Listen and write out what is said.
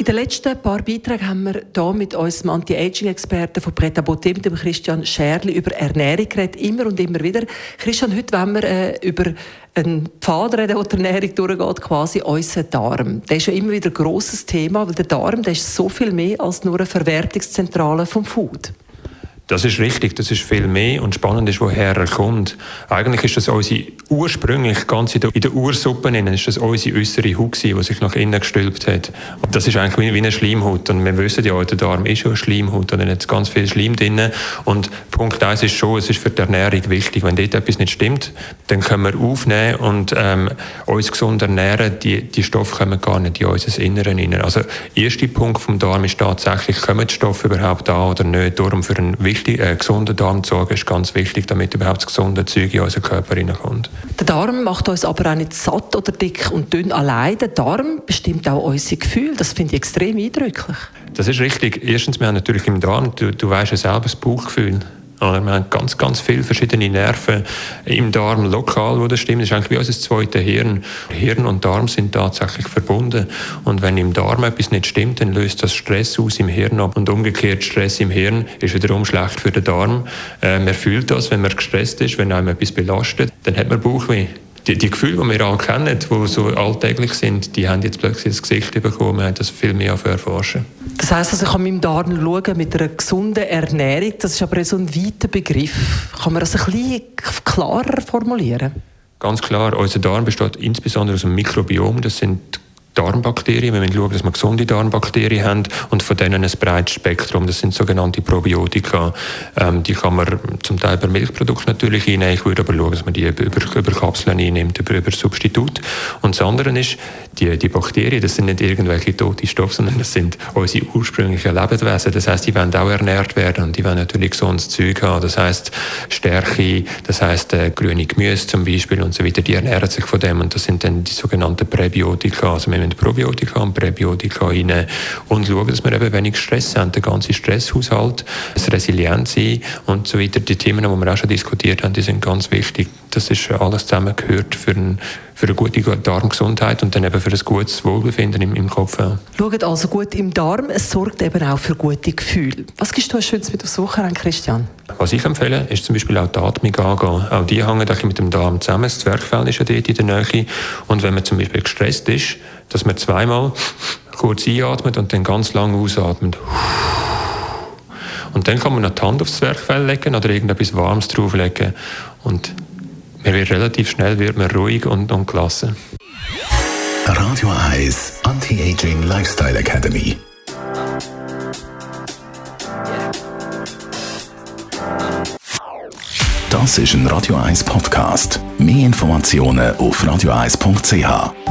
in den letzten paar Beiträgen haben wir hier mit unserem Anti-Aging-Experten von Preta Botte, mit dem Christian Scherli, über Ernährung geredet, immer und immer wieder. Christian, heute wollen wir äh, über einen Pfad reden, der Ernährung durchgeht, quasi unser Darm. Der ist ja immer wieder ein grosses Thema, weil der Darm der ist so viel mehr als nur eine Verwertungszentrale vom Food. Das ist richtig, das ist viel mehr und spannend ist, woher er kommt. Eigentlich ist das unsere ursprünglich ganz in der, in der Ursuppe innen, ist das unsere äußere Haut die sich nach innen gestülpt hat. Und das ist eigentlich wie, wie eine Schleimhaut und wir wissen ja, der Darm ist ja eine Schleimhaut und dann hat ganz viel Schleim drin und Punkt eins ist schon, es ist für die Ernährung wichtig, wenn dort etwas nicht stimmt, dann können wir aufnehmen und ähm, uns gesund ernähren, die, die Stoffe kommen gar nicht in unser Inneren rein. Also erster Punkt vom Darm ist tatsächlich, kommen die Stoffe überhaupt da oder nicht, darum für einen wichtig, äh, gesunden Darm zu sorgen, ist ganz wichtig, damit überhaupt das gesunde Zeug in unseren Körper hineinkommt. Der Darm macht uns aber auch nicht satt oder dick und dünn allein. Der Darm bestimmt auch unsere Gefühle. Das finde ich extrem eindrücklich. Das ist richtig. Erstens, wir haben natürlich im Darm, du, du weißt ja selber das Bauchgefühl. Wir haben ganz, ganz viele verschiedene Nerven im Darm lokal, wo das stimmt. Das ist eigentlich wie unser zweites Hirn. Hirn und Darm sind tatsächlich verbunden. Und wenn im Darm etwas nicht stimmt, dann löst das Stress aus im Hirn ab. Und umgekehrt, Stress im Hirn ist wiederum schlecht für den Darm. Äh, man fühlt das, wenn man gestresst ist, wenn einem etwas belastet, dann hat man Bauchweh die, die Gefühle, die wir alle kennen, die so alltäglich sind, die haben jetzt plötzlich das Gesicht bekommen. Wir haben das viel mehr erforschen. Das heisst, also ich kann meinem Darm schauen mit einer gesunden Ernährung. Das ist aber so ein weiter Begriff. Kann man das ein bisschen klarer formulieren? Ganz klar. Unser Darm besteht insbesondere aus einem Mikrobiom. Das sind Darmbakterien. Wir müssen schauen, dass wir gesunde Darmbakterien haben und von denen ein breites Spektrum. Das sind sogenannte Probiotika. Ähm, die kann man zum Teil bei Milchprodukten natürlich einnehmen. Ich würde aber schauen, dass man die über, über Kapseln einnimmt, über, über Substitut. Und das andere ist, die, die Bakterien, das sind nicht irgendwelche tote Stoffe, sondern das sind unsere ursprünglichen Lebenswesen. Das heißt, die wollen auch ernährt werden und die wollen natürlich gesundes Zeug haben. Das heißt, Stärke, das heißt, äh, grüne Gemüse zum Beispiel und so weiter, die ernähren sich von dem und das sind dann die sogenannten Präbiotika. Also wir müssen Probiotika und Präbiotika rein und schauen, dass wir eben wenig Stress haben, der ganze Stresshaushalt, das Resilienz sein und so weiter. Die Themen, die wir auch schon diskutiert haben, die sind ganz wichtig. Das ist alles zusammengehört für, ein, für eine gute Darmgesundheit und dann eben für ein gutes Wohlbefinden im, im Kopf. Schaut also gut im Darm, es sorgt eben auch für gute Gefühle. Was gibst du als Schönes mit aufs Wochenende, Christian? Was ich empfehle, ist zum Beispiel auch die Atmung angehen. Auch die hängen mit dem Darm zusammen. Das Zwerchfell ist ja dort in der Nähe. Und wenn man zum Beispiel gestresst ist, dass man zweimal kurz einatmet und dann ganz lang ausatmet. Und dann kann man noch die Hand aufs Zwerchfell legen oder irgendetwas Warmes drauflegen. Und man wird relativ schnell wird man ruhig und, und gelassen. Radio 1 Anti-Aging Lifestyle Academy. Das ist ein Radio 1 Podcast. Mehr Informationen auf radio1.ch.